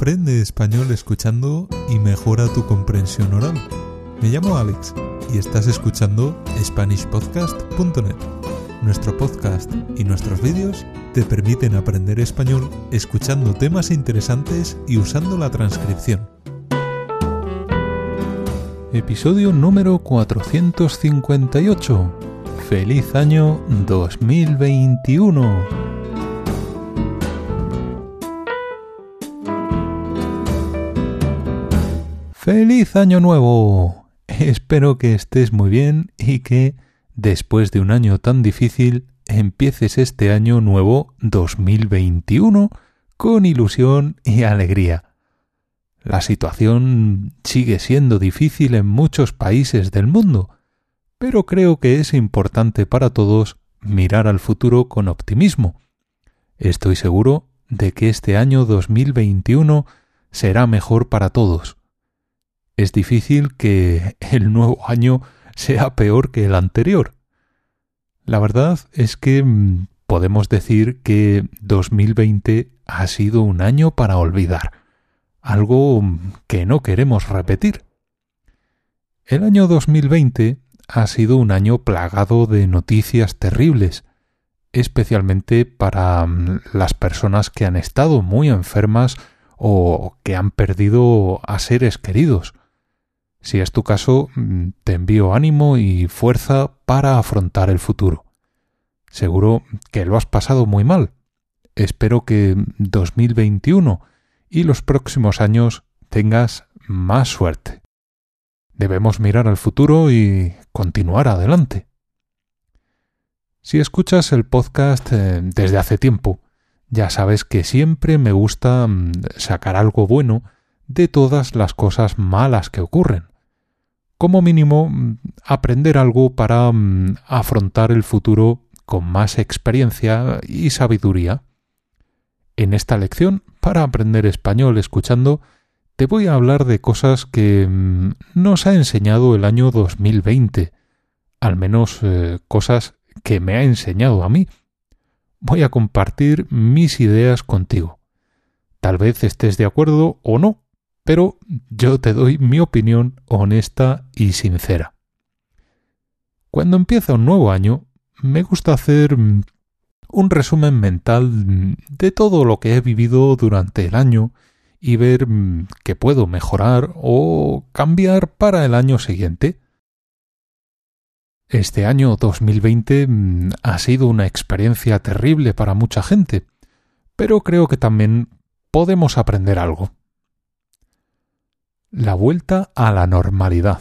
Aprende español escuchando y mejora tu comprensión oral. Me llamo Alex y estás escuchando SpanishPodcast.net. Nuestro podcast y nuestros vídeos te permiten aprender español escuchando temas interesantes y usando la transcripción. Episodio número 458. Feliz año 2021. ¡Feliz año nuevo! Espero que estés muy bien y que, después de un año tan difícil, empieces este año nuevo 2021 con ilusión y alegría. La situación sigue siendo difícil en muchos países del mundo, pero creo que es importante para todos mirar al futuro con optimismo. Estoy seguro de que este año 2021 será mejor para todos es difícil que el nuevo año sea peor que el anterior. La verdad es que mm, podemos decir que 2020 ha sido un año para olvidar, algo mm, que no queremos repetir. El año 2020 ha sido un año plagado de noticias terribles, especialmente para mm, las personas que han estado muy enfermas o que han perdido a seres queridos. Si es tu caso, mm, te envío ánimo y fuerza para afrontar el futuro. Seguro que lo has pasado muy mal. Espero que 2021 y los próximos años tengas más suerte. Debemos mirar al futuro y continuar adelante. Si escuchas el podcast eh, desde hace tiempo, ya sabes que siempre me gusta mm, sacar algo bueno de todas las cosas malas que ocurren como mínimo mm, aprender algo para mm, afrontar el futuro con más experiencia y sabiduría. En esta lección, para aprender español escuchando, te voy a hablar de cosas que mm, nos ha enseñado el año 2020, al menos eh, cosas que me ha enseñado a mí. Voy a compartir mis ideas contigo. Tal vez estés de acuerdo o no, pero yo te doy mi opinión honesta y sincera. Cuando empieza un nuevo año, me gusta hacer mm, un resumen mental mm, de todo lo que he vivido durante el año y ver mm, qué puedo mejorar o cambiar para el año siguiente. Este año 2020 ha sido una experiencia terrible para mucha gente, pero creo que también podemos aprender algo. La vuelta a la normalidad.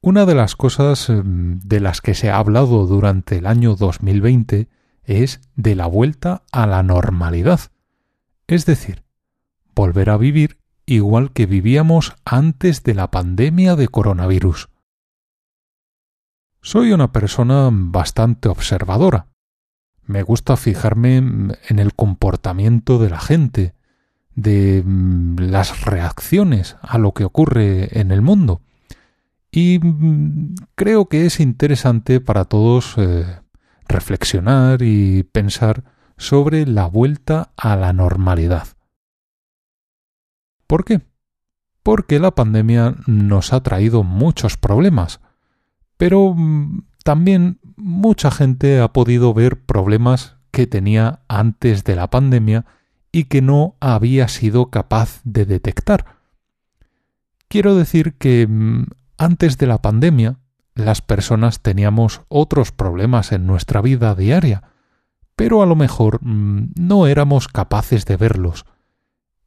Una de las cosas em, de las que se ha hablado durante el año 2020 es de la vuelta a la normalidad, es decir, volver a vivir igual que vivíamos antes de la pandemia de coronavirus. Soy una persona bastante observadora. Me gusta fijarme en el comportamiento de la gente, de mm, las reacciones a lo que ocurre en el mundo. Y mm, creo que es interesante para todos eh, reflexionar y pensar sobre la vuelta a la normalidad. ¿Por qué? Porque la pandemia nos ha traído muchos problemas, pero mm, también mucha gente ha podido ver problemas que tenía antes de la pandemia y que no había sido capaz de detectar. Quiero decir que mm, antes de la pandemia las personas teníamos otros problemas en nuestra vida diaria, pero a lo mejor mm, no éramos capaces de verlos.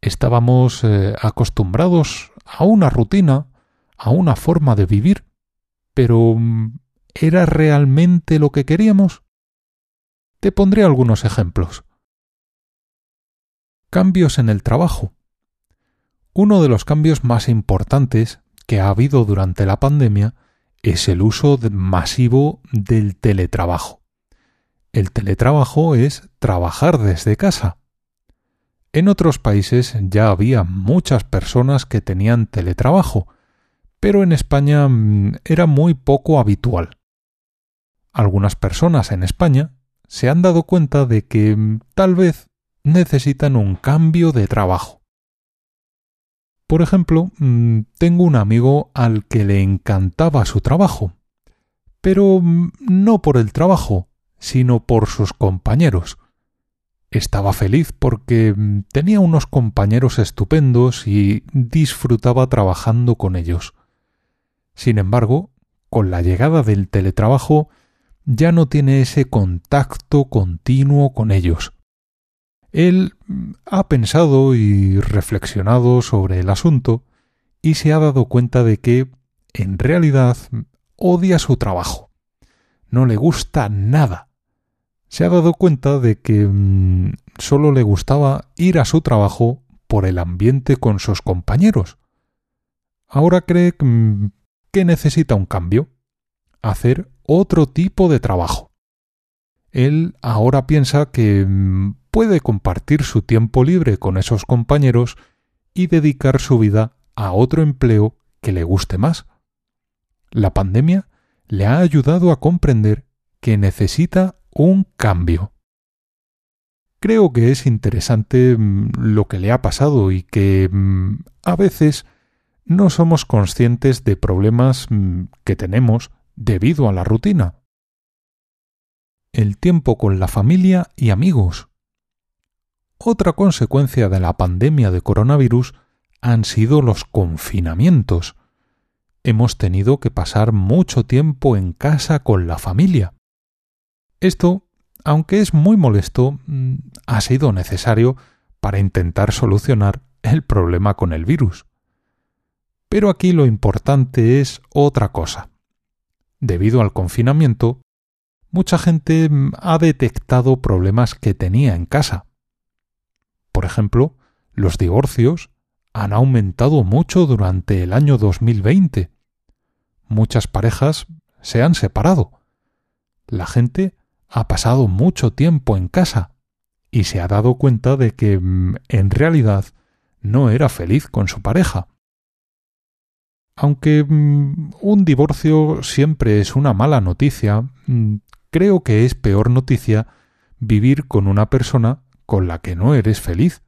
Estábamos eh, acostumbrados a una rutina, a una forma de vivir, pero mm, ¿era realmente lo que queríamos? Te pondré algunos ejemplos. Cambios en el trabajo. Uno de los cambios más importantes que ha habido durante la pandemia es el uso masivo del teletrabajo. El teletrabajo es trabajar desde casa. En otros países ya había muchas personas que tenían teletrabajo, pero en España mm, era muy poco habitual. Algunas personas en España se han dado cuenta de que mm, tal vez necesitan un cambio de trabajo. Por ejemplo, mm, tengo un amigo al que le encantaba su trabajo, pero mm, no por el trabajo, sino por sus compañeros. Estaba feliz porque mm, tenía unos compañeros estupendos y disfrutaba trabajando con ellos. Sin embargo, con la llegada del teletrabajo, ya no tiene ese contacto continuo con ellos. Él ha pensado y reflexionado sobre el asunto y se ha dado cuenta de que, en realidad, odia su trabajo. No le gusta nada. Se ha dado cuenta de que mm, solo le gustaba ir a su trabajo por el ambiente con sus compañeros. Ahora cree mm, que necesita un cambio, hacer otro tipo de trabajo. Él ahora piensa que mm, puede compartir su tiempo libre con esos compañeros y dedicar su vida a otro empleo que le guste más. La pandemia le ha ayudado a comprender que necesita un cambio. Creo que es interesante mm, lo que le ha pasado y que mm, a veces no somos conscientes de problemas que tenemos debido a la rutina. El tiempo con la familia y amigos. Otra consecuencia de la pandemia de coronavirus han sido los confinamientos. Hemos tenido que pasar mucho tiempo en casa con la familia. Esto, aunque es muy molesto, mm, ha sido necesario para intentar solucionar el problema con el virus. Pero aquí lo importante es otra cosa debido al confinamiento, mucha gente mm, ha detectado problemas que tenía en casa. Por ejemplo, los divorcios han aumentado mucho durante el año 2020. Muchas parejas se han separado. La gente ha pasado mucho tiempo en casa y se ha dado cuenta de que mm, en realidad no era feliz con su pareja. Aunque mm, un divorcio siempre es una mala noticia, mm, creo que es peor noticia vivir con una persona con la que no eres feliz.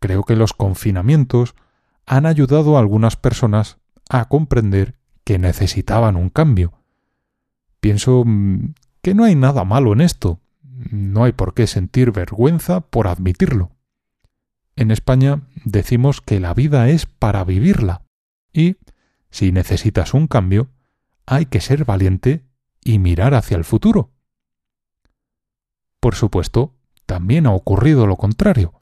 Creo que los confinamientos han ayudado a algunas personas a comprender que necesitaban un cambio. Pienso mm, que no hay nada malo en esto. No hay por qué sentir vergüenza por admitirlo. En España decimos que la vida es para vivirla. Y, si necesitas un cambio, hay que ser valiente y mirar hacia el futuro. Por supuesto, también ha ocurrido lo contrario.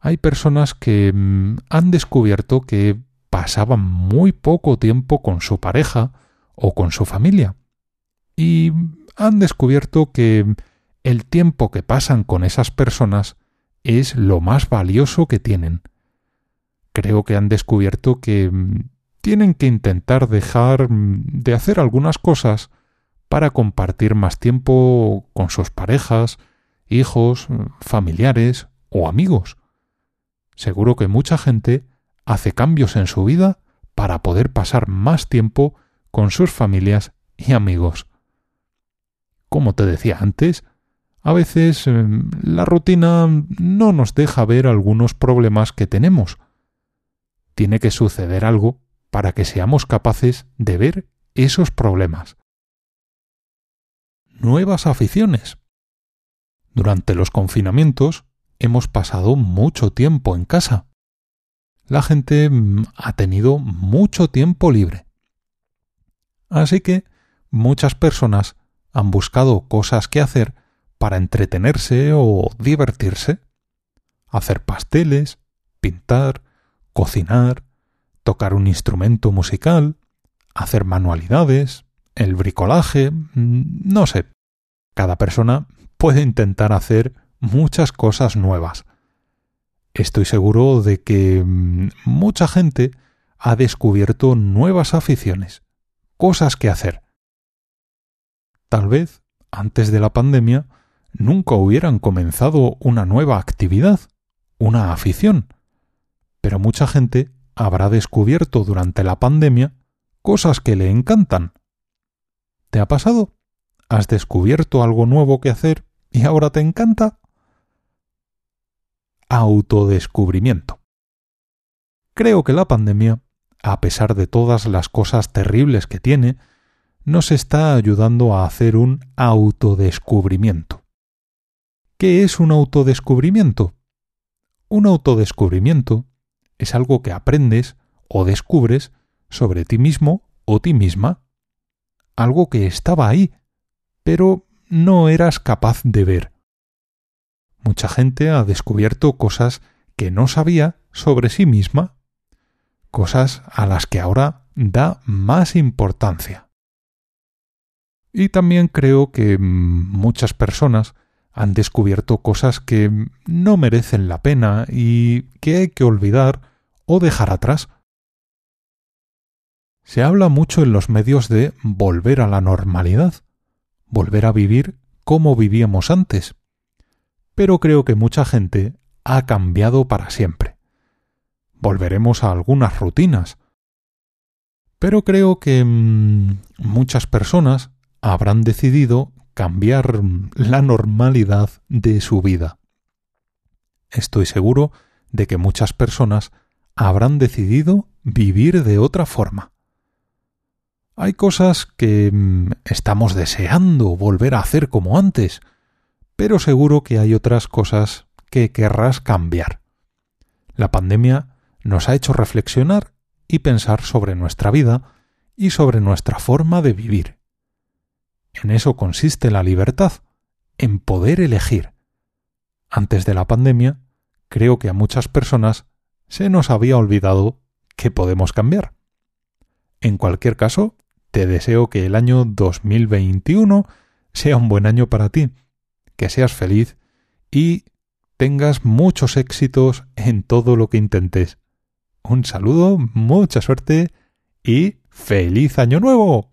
Hay personas que mm, han descubierto que pasaban muy poco tiempo con su pareja o con su familia. Y han descubierto que el tiempo que pasan con esas personas es lo más valioso que tienen creo que han descubierto que mm, tienen que intentar dejar mm, de hacer algunas cosas para compartir más tiempo con sus parejas, hijos, familiares o amigos. Seguro que mucha gente hace cambios en su vida para poder pasar más tiempo con sus familias y amigos. Como te decía antes, a veces la rutina no nos deja ver algunos problemas que tenemos, tiene que suceder algo para que seamos capaces de ver esos problemas. Nuevas aficiones. Durante los confinamientos hemos pasado mucho tiempo en casa. La gente mm, ha tenido mucho tiempo libre. Así que muchas personas han buscado cosas que hacer para entretenerse o divertirse. Hacer pasteles, pintar, cocinar, tocar un instrumento musical, hacer manualidades, el bricolaje, mm, no sé. Cada persona puede intentar hacer muchas cosas nuevas. Estoy seguro de que mm, mucha gente ha descubierto nuevas aficiones, cosas que hacer. Tal vez, antes de la pandemia, nunca hubieran comenzado una nueva actividad, una afición pero mucha gente habrá descubierto durante la pandemia cosas que le encantan. ¿Te ha pasado? ¿Has descubierto algo nuevo que hacer y ahora te encanta? autodescubrimiento. Creo que la pandemia, a pesar de todas las cosas terribles que tiene, nos está ayudando a hacer un autodescubrimiento. ¿Qué es un autodescubrimiento? Un autodescubrimiento es algo que aprendes o descubres sobre ti mismo o ti misma. Algo que estaba ahí, pero no eras capaz de ver. Mucha gente ha descubierto cosas que no sabía sobre sí misma, cosas a las que ahora da más importancia. Y también creo que muchas personas han descubierto cosas que no merecen la pena y que hay que olvidar o dejar atrás. Se habla mucho en los medios de volver a la normalidad, volver a vivir como vivíamos antes. Pero creo que mucha gente ha cambiado para siempre. Volveremos a algunas rutinas. Pero creo que mm, muchas personas habrán decidido cambiar la normalidad de su vida. Estoy seguro de que muchas personas habrán decidido vivir de otra forma. Hay cosas que mm, estamos deseando volver a hacer como antes, pero seguro que hay otras cosas que querrás cambiar. La pandemia nos ha hecho reflexionar y pensar sobre nuestra vida y sobre nuestra forma de vivir. En eso consiste la libertad, en poder elegir. Antes de la pandemia, creo que a muchas personas se nos había olvidado que podemos cambiar. En cualquier caso, te deseo que el año 2021 sea un buen año para ti, que seas feliz y tengas muchos éxitos en todo lo que intentes. Un saludo, mucha suerte y feliz año nuevo.